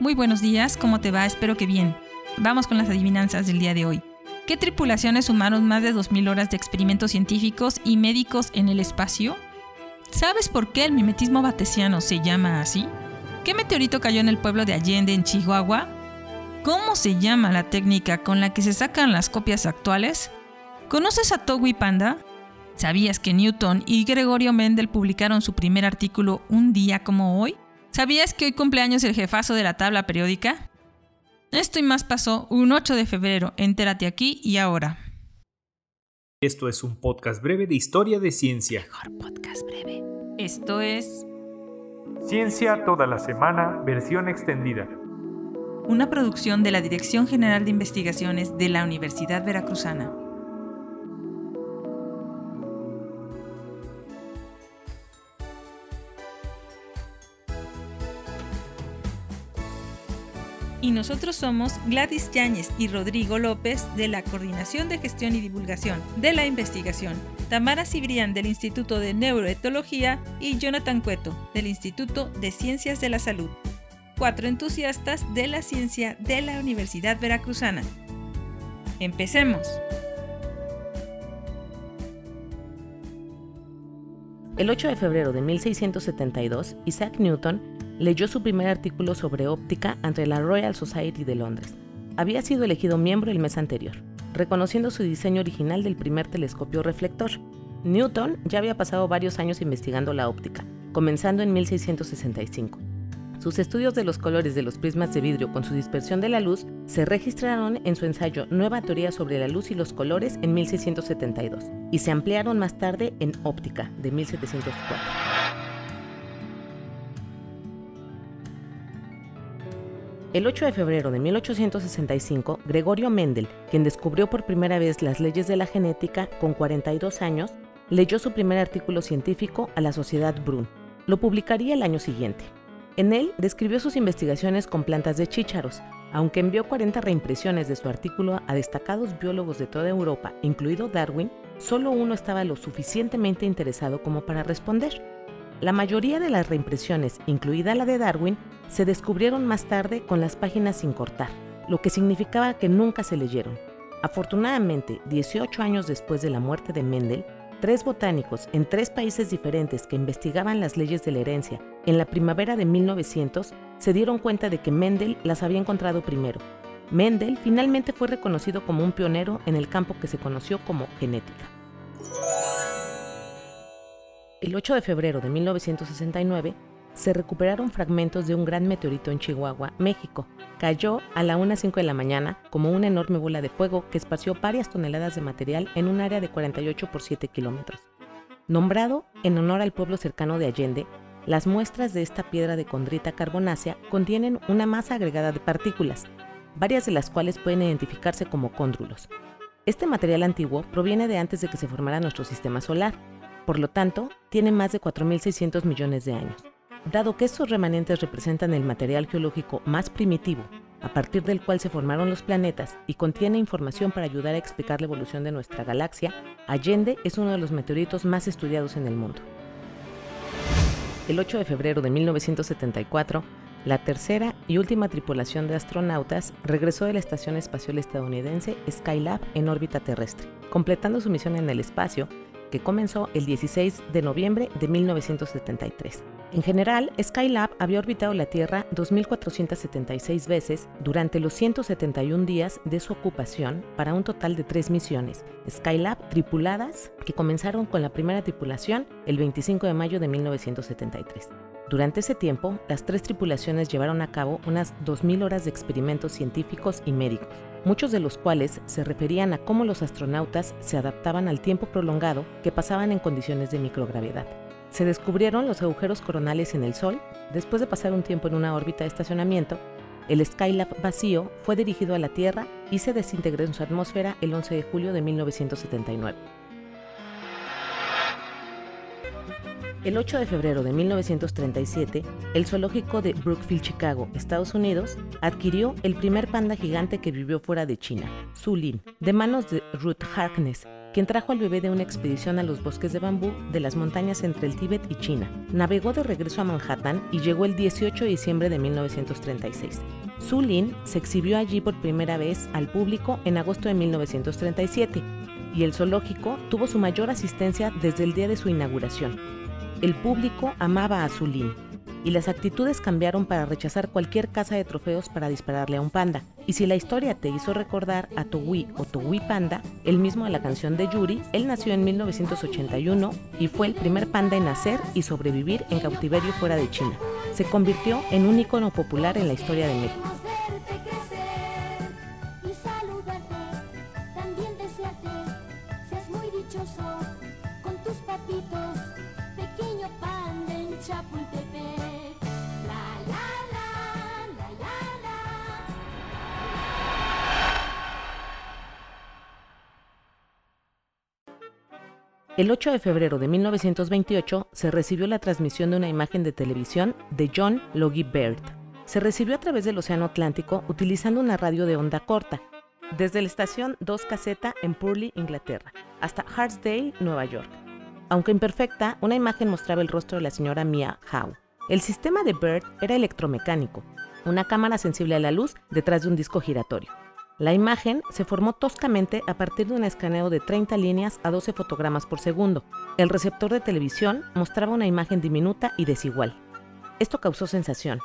muy buenos días, ¿cómo te va? Espero que bien. Vamos con las adivinanzas del día de hoy. ¿Qué tripulaciones sumaron más de 2.000 horas de experimentos científicos y médicos en el espacio? ¿Sabes por qué el mimetismo batesiano se llama así? ¿Qué meteorito cayó en el pueblo de Allende, en Chihuahua? ¿Cómo se llama la técnica con la que se sacan las copias actuales? ¿Conoces a Togui Panda? ¿Sabías que Newton y Gregorio Mendel publicaron su primer artículo un día como hoy? ¿Sabías que hoy cumpleaños el jefazo de la tabla periódica? Esto y más pasó un 8 de febrero. Entérate aquí y ahora. Esto es un podcast breve de historia de ciencia. Mejor podcast breve. Esto es Ciencia toda la semana, versión extendida. una producción de la Dirección General de Investigaciones de la Universidad Veracruzana. Y nosotros somos Gladys Yáñez y Rodrigo López de la Coordinación de Gestión y Divulgación de la Investigación, Tamara Cibrián del Instituto de Neuroetología y Jonathan Cueto del Instituto de Ciencias de la Salud. Cuatro entusiastas de la ciencia de la Universidad Veracruzana. Empecemos. El 8 de febrero de 1672, Isaac Newton leyó su primer artículo sobre óptica ante la Royal Society de Londres. Había sido elegido miembro el mes anterior, reconociendo su diseño original del primer telescopio reflector. Newton ya había pasado varios años investigando la óptica, comenzando en 1665. Sus estudios de los colores de los prismas de vidrio con su dispersión de la luz se registraron en su ensayo Nueva teoría sobre la luz y los colores en 1672 y se ampliaron más tarde en Óptica de 1704. El 8 de febrero de 1865, Gregorio Mendel, quien descubrió por primera vez las leyes de la genética con 42 años, leyó su primer artículo científico a la Sociedad Brun. Lo publicaría el año siguiente. En él describió sus investigaciones con plantas de chícharos, aunque envió 40 reimpresiones de su artículo a destacados biólogos de toda Europa, incluido Darwin, solo uno estaba lo suficientemente interesado como para responder. La mayoría de las reimpresiones, incluida la de Darwin, se descubrieron más tarde con las páginas sin cortar, lo que significaba que nunca se leyeron. Afortunadamente, 18 años después de la muerte de Mendel, tres botánicos en tres países diferentes que investigaban las leyes de la herencia en la primavera de 1900 se dieron cuenta de que Mendel las había encontrado primero. Mendel finalmente fue reconocido como un pionero en el campo que se conoció como genética. El 8 de febrero de 1969 se recuperaron fragmentos de un gran meteorito en Chihuahua, México. Cayó a la 1.05 de la mañana como una enorme bola de fuego que esparció varias toneladas de material en un área de 48 por 7 kilómetros. Nombrado en honor al pueblo cercano de Allende, las muestras de esta piedra de condrita carbonácea contienen una masa agregada de partículas, varias de las cuales pueden identificarse como cóndrulos. Este material antiguo proviene de antes de que se formara nuestro sistema solar, por lo tanto, tiene más de 4.600 millones de años. Dado que estos remanentes representan el material geológico más primitivo, a partir del cual se formaron los planetas y contiene información para ayudar a explicar la evolución de nuestra galaxia, Allende es uno de los meteoritos más estudiados en el mundo. El 8 de febrero de 1974, la tercera y última tripulación de astronautas regresó de la Estación Espacial Estadounidense Skylab en órbita terrestre, completando su misión en el espacio que comenzó el 16 de noviembre de 1973. En general, Skylab había orbitado la Tierra 2.476 veces durante los 171 días de su ocupación para un total de tres misiones, Skylab tripuladas, que comenzaron con la primera tripulación el 25 de mayo de 1973. Durante ese tiempo, las tres tripulaciones llevaron a cabo unas 2.000 horas de experimentos científicos y médicos, muchos de los cuales se referían a cómo los astronautas se adaptaban al tiempo prolongado que pasaban en condiciones de microgravedad. Se descubrieron los agujeros coronales en el Sol. Después de pasar un tiempo en una órbita de estacionamiento, el Skylab vacío fue dirigido a la Tierra y se desintegró en su atmósfera el 11 de julio de 1979. El 8 de febrero de 1937, el zoológico de Brookfield, Chicago, Estados Unidos, adquirió el primer panda gigante que vivió fuera de China, Su Lin, de manos de Ruth Harkness, quien trajo al bebé de una expedición a los bosques de bambú de las montañas entre el Tíbet y China. Navegó de regreso a Manhattan y llegó el 18 de diciembre de 1936. Su Lin se exhibió allí por primera vez al público en agosto de 1937 y el zoológico tuvo su mayor asistencia desde el día de su inauguración. El público amaba a Su Lin y las actitudes cambiaron para rechazar cualquier caza de trofeos para dispararle a un panda. Y si la historia te hizo recordar a Togui o Togui Panda, el mismo de la canción de Yuri, él nació en 1981 y fue el primer panda en nacer y sobrevivir en cautiverio fuera de China. Se convirtió en un icono popular en la historia de México. El 8 de febrero de 1928 se recibió la transmisión de una imagen de televisión de John Logie Baird. Se recibió a través del Océano Atlántico utilizando una radio de onda corta, desde la estación 2 Caseta en Purley, Inglaterra, hasta Hartsdale, Nueva York. Aunque imperfecta, una imagen mostraba el rostro de la señora Mia Howe. El sistema de Baird era electromecánico, una cámara sensible a la luz detrás de un disco giratorio. La imagen se formó toscamente a partir de un escaneo de 30 líneas a 12 fotogramas por segundo. El receptor de televisión mostraba una imagen diminuta y desigual. Esto causó sensación.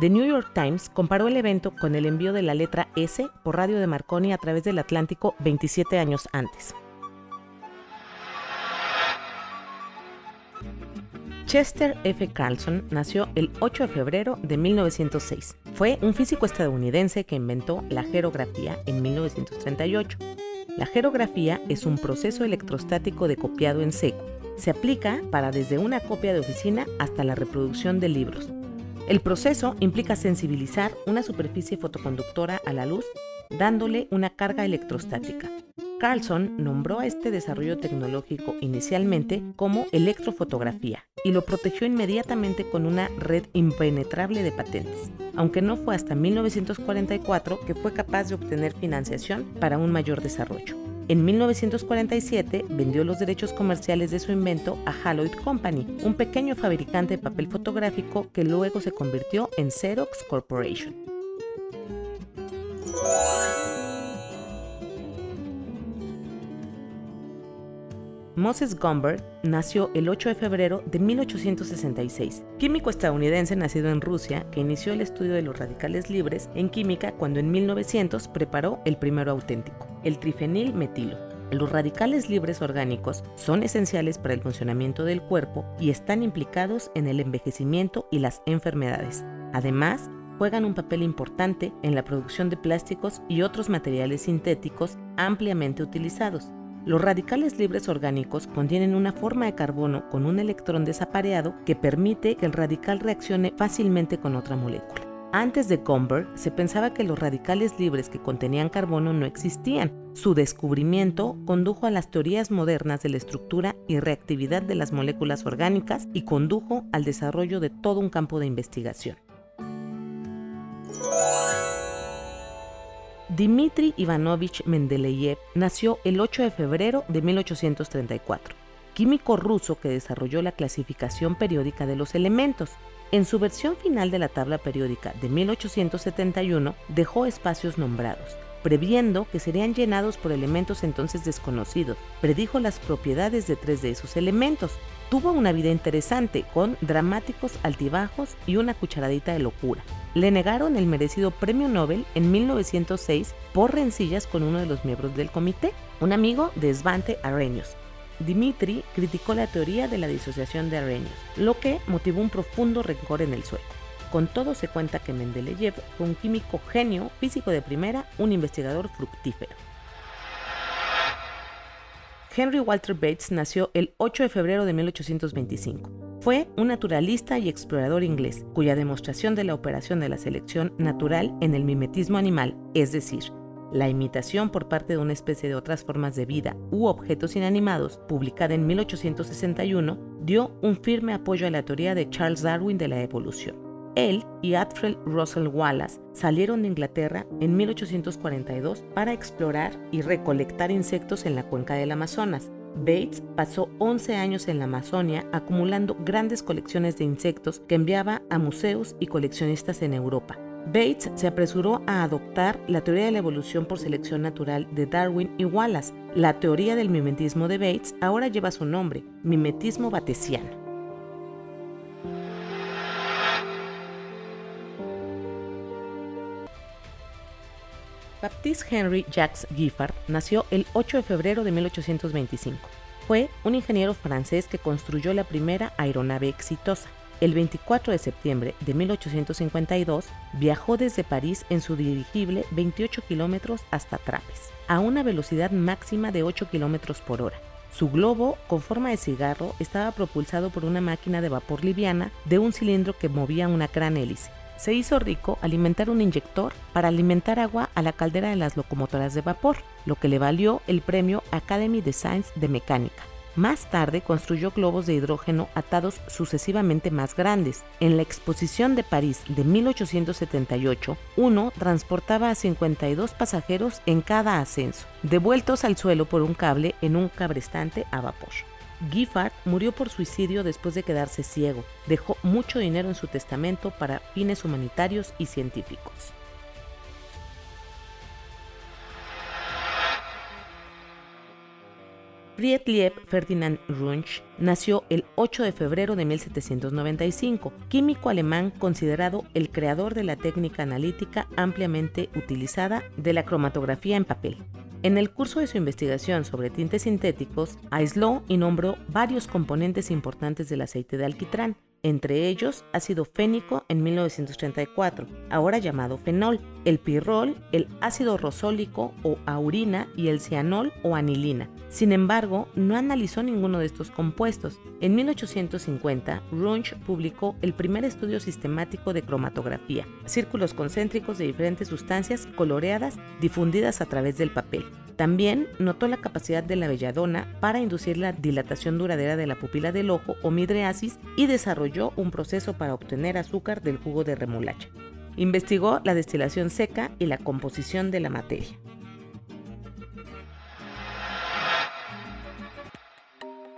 The New York Times comparó el evento con el envío de la letra S por radio de Marconi a través del Atlántico 27 años antes. Chester F. Carlson nació el 8 de febrero de 1906. Fue un físico estadounidense que inventó la jerografía en 1938. La jerografía es un proceso electrostático de copiado en seco. Se aplica para desde una copia de oficina hasta la reproducción de libros. El proceso implica sensibilizar una superficie fotoconductora a la luz dándole una carga electrostática. Carlson nombró a este desarrollo tecnológico inicialmente como electrofotografía y lo protegió inmediatamente con una red impenetrable de patentes, aunque no fue hasta 1944 que fue capaz de obtener financiación para un mayor desarrollo. En 1947 vendió los derechos comerciales de su invento a Haloid Company, un pequeño fabricante de papel fotográfico que luego se convirtió en Xerox Corporation. Moses Gomberg nació el 8 de febrero de 1866, químico estadounidense nacido en Rusia que inició el estudio de los radicales libres en química cuando en 1900 preparó el primero auténtico, el trifenil metilo. Los radicales libres orgánicos son esenciales para el funcionamiento del cuerpo y están implicados en el envejecimiento y las enfermedades. Además, juegan un papel importante en la producción de plásticos y otros materiales sintéticos ampliamente utilizados. Los radicales libres orgánicos contienen una forma de carbono con un electrón desapareado que permite que el radical reaccione fácilmente con otra molécula. Antes de Gomberg se pensaba que los radicales libres que contenían carbono no existían. Su descubrimiento condujo a las teorías modernas de la estructura y reactividad de las moléculas orgánicas y condujo al desarrollo de todo un campo de investigación. Dmitri Ivanovich Mendeleev nació el 8 de febrero de 1834, químico ruso que desarrolló la clasificación periódica de los elementos. En su versión final de la tabla periódica de 1871 dejó espacios nombrados, previendo que serían llenados por elementos entonces desconocidos. Predijo las propiedades de tres de esos elementos. Tuvo una vida interesante, con dramáticos altibajos y una cucharadita de locura le negaron el merecido premio Nobel en 1906 por rencillas con uno de los miembros del comité, un amigo de Svante Arrhenius. Dimitri criticó la teoría de la disociación de Arrhenius, lo que motivó un profundo rencor en el sueco. Con todo se cuenta que Mendeleev fue un químico genio, físico de primera, un investigador fructífero. Henry Walter Bates nació el 8 de febrero de 1825. Fue un naturalista y explorador inglés, cuya demostración de la operación de la selección natural en el mimetismo animal, es decir, la imitación por parte de una especie de otras formas de vida u objetos inanimados, publicada en 1861, dio un firme apoyo a la teoría de Charles Darwin de la evolución. Él y Alfred Russell Wallace salieron de Inglaterra en 1842 para explorar y recolectar insectos en la cuenca del Amazonas. Bates pasó 11 años en la Amazonia acumulando grandes colecciones de insectos que enviaba a museos y coleccionistas en Europa. Bates se apresuró a adoptar la teoría de la evolución por selección natural de Darwin y Wallace. La teoría del mimetismo de Bates ahora lleva su nombre, mimetismo batesiano. Baptiste Henry Jacques Giffard nació el 8 de febrero de 1825. Fue un ingeniero francés que construyó la primera aeronave exitosa. El 24 de septiembre de 1852 viajó desde París en su dirigible 28 kilómetros hasta Trapes, a una velocidad máxima de 8 kilómetros por hora. Su globo, con forma de cigarro, estaba propulsado por una máquina de vapor liviana de un cilindro que movía una gran hélice se hizo rico alimentar un inyector para alimentar agua a la caldera de las locomotoras de vapor, lo que le valió el premio Academy de Science de Mecánica. Más tarde construyó globos de hidrógeno atados sucesivamente más grandes. En la exposición de París de 1878, uno transportaba a 52 pasajeros en cada ascenso, devueltos al suelo por un cable en un cabrestante a vapor. Giffard murió por suicidio después de quedarse ciego. Dejó mucho dinero en su testamento para fines humanitarios y científicos. Friedrich Ferdinand Runch nació el 8 de febrero de 1795, químico alemán considerado el creador de la técnica analítica ampliamente utilizada de la cromatografía en papel. En el curso de su investigación sobre tintes sintéticos, aisló y nombró varios componentes importantes del aceite de alquitrán, entre ellos ácido fénico en 1934, ahora llamado fenol, el pirrol, el ácido rosólico o aurina y el cianol o anilina. Sin embargo, no analizó ninguno de estos compuestos. En 1850, Runch publicó el primer estudio sistemático de cromatografía, círculos concéntricos de diferentes sustancias coloreadas difundidas a través del papel. También notó la capacidad de la belladona para inducir la dilatación duradera de la pupila del ojo o midriasis y desarrolló un proceso para obtener azúcar del jugo de remolacha. Investigó la destilación seca y la composición de la materia.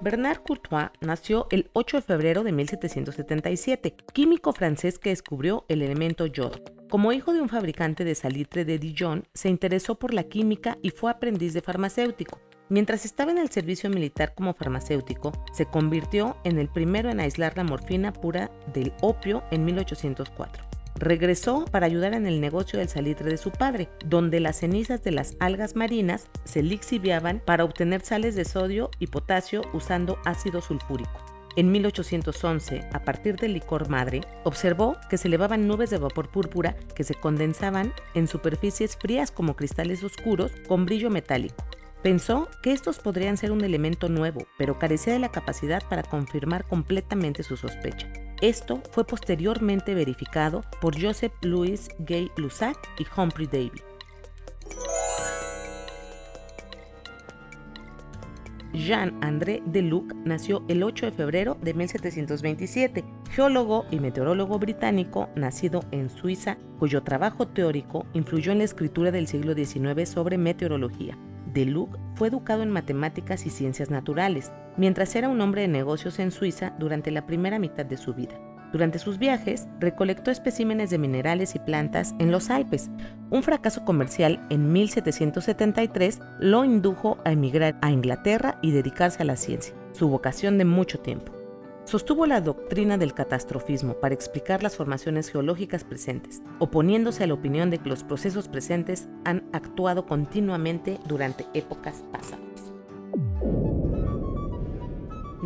Bernard Courtois nació el 8 de febrero de 1777, químico francés que descubrió el elemento yodo. Como hijo de un fabricante de salitre de Dijon, se interesó por la química y fue aprendiz de farmacéutico. Mientras estaba en el servicio militar como farmacéutico, se convirtió en el primero en aislar la morfina pura del opio en 1804. Regresó para ayudar en el negocio del salitre de su padre, donde las cenizas de las algas marinas se lixiviaban para obtener sales de sodio y potasio usando ácido sulfúrico. En 1811, a partir del licor madre, observó que se elevaban nubes de vapor púrpura que se condensaban en superficies frías como cristales oscuros con brillo metálico. Pensó que estos podrían ser un elemento nuevo, pero carecía de la capacidad para confirmar completamente su sospecha. Esto fue posteriormente verificado por Joseph Louis Gay Lussac y Humphrey Davy. Jean-André Deluc nació el 8 de febrero de 1727, geólogo y meteorólogo británico nacido en Suiza, cuyo trabajo teórico influyó en la escritura del siglo XIX sobre meteorología. Deluc fue educado en matemáticas y ciencias naturales, mientras era un hombre de negocios en Suiza durante la primera mitad de su vida. Durante sus viajes, recolectó especímenes de minerales y plantas en los Alpes. Un fracaso comercial en 1773 lo indujo a emigrar a Inglaterra y dedicarse a la ciencia, su vocación de mucho tiempo. Sostuvo la doctrina del catastrofismo para explicar las formaciones geológicas presentes, oponiéndose a la opinión de que los procesos presentes han actuado continuamente durante épocas pasadas.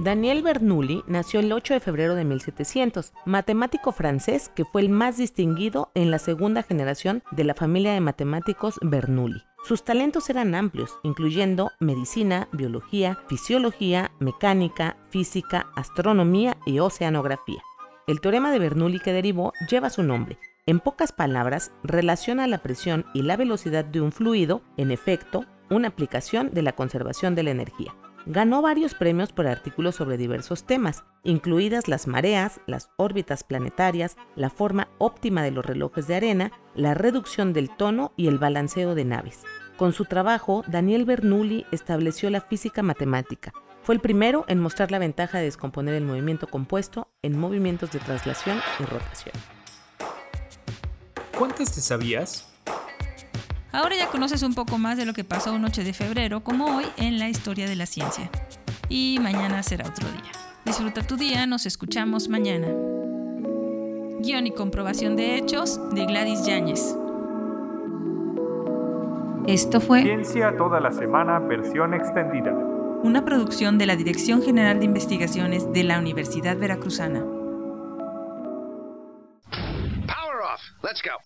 Daniel Bernoulli nació el 8 de febrero de 1700, matemático francés que fue el más distinguido en la segunda generación de la familia de matemáticos Bernoulli. Sus talentos eran amplios, incluyendo medicina, biología, fisiología, mecánica, física, astronomía y oceanografía. El teorema de Bernoulli que derivó lleva su nombre. En pocas palabras, relaciona la presión y la velocidad de un fluido, en efecto, una aplicación de la conservación de la energía. Ganó varios premios por artículos sobre diversos temas, incluidas las mareas, las órbitas planetarias, la forma óptima de los relojes de arena, la reducción del tono y el balanceo de naves. Con su trabajo, Daniel Bernoulli estableció la física matemática. Fue el primero en mostrar la ventaja de descomponer el movimiento compuesto en movimientos de traslación y rotación. ¿Cuántas te sabías? Ahora ya conoces un poco más de lo que pasó un 8 de febrero, como hoy, en la historia de la ciencia. Y mañana será otro día. Disfruta tu día, nos escuchamos mañana. Guión y comprobación de hechos de Gladys Yáñez. Esto fue Ciencia toda la semana, versión extendida. una producción de la Dirección General de Investigaciones de la Universidad Veracruzana. Power off. Let's go.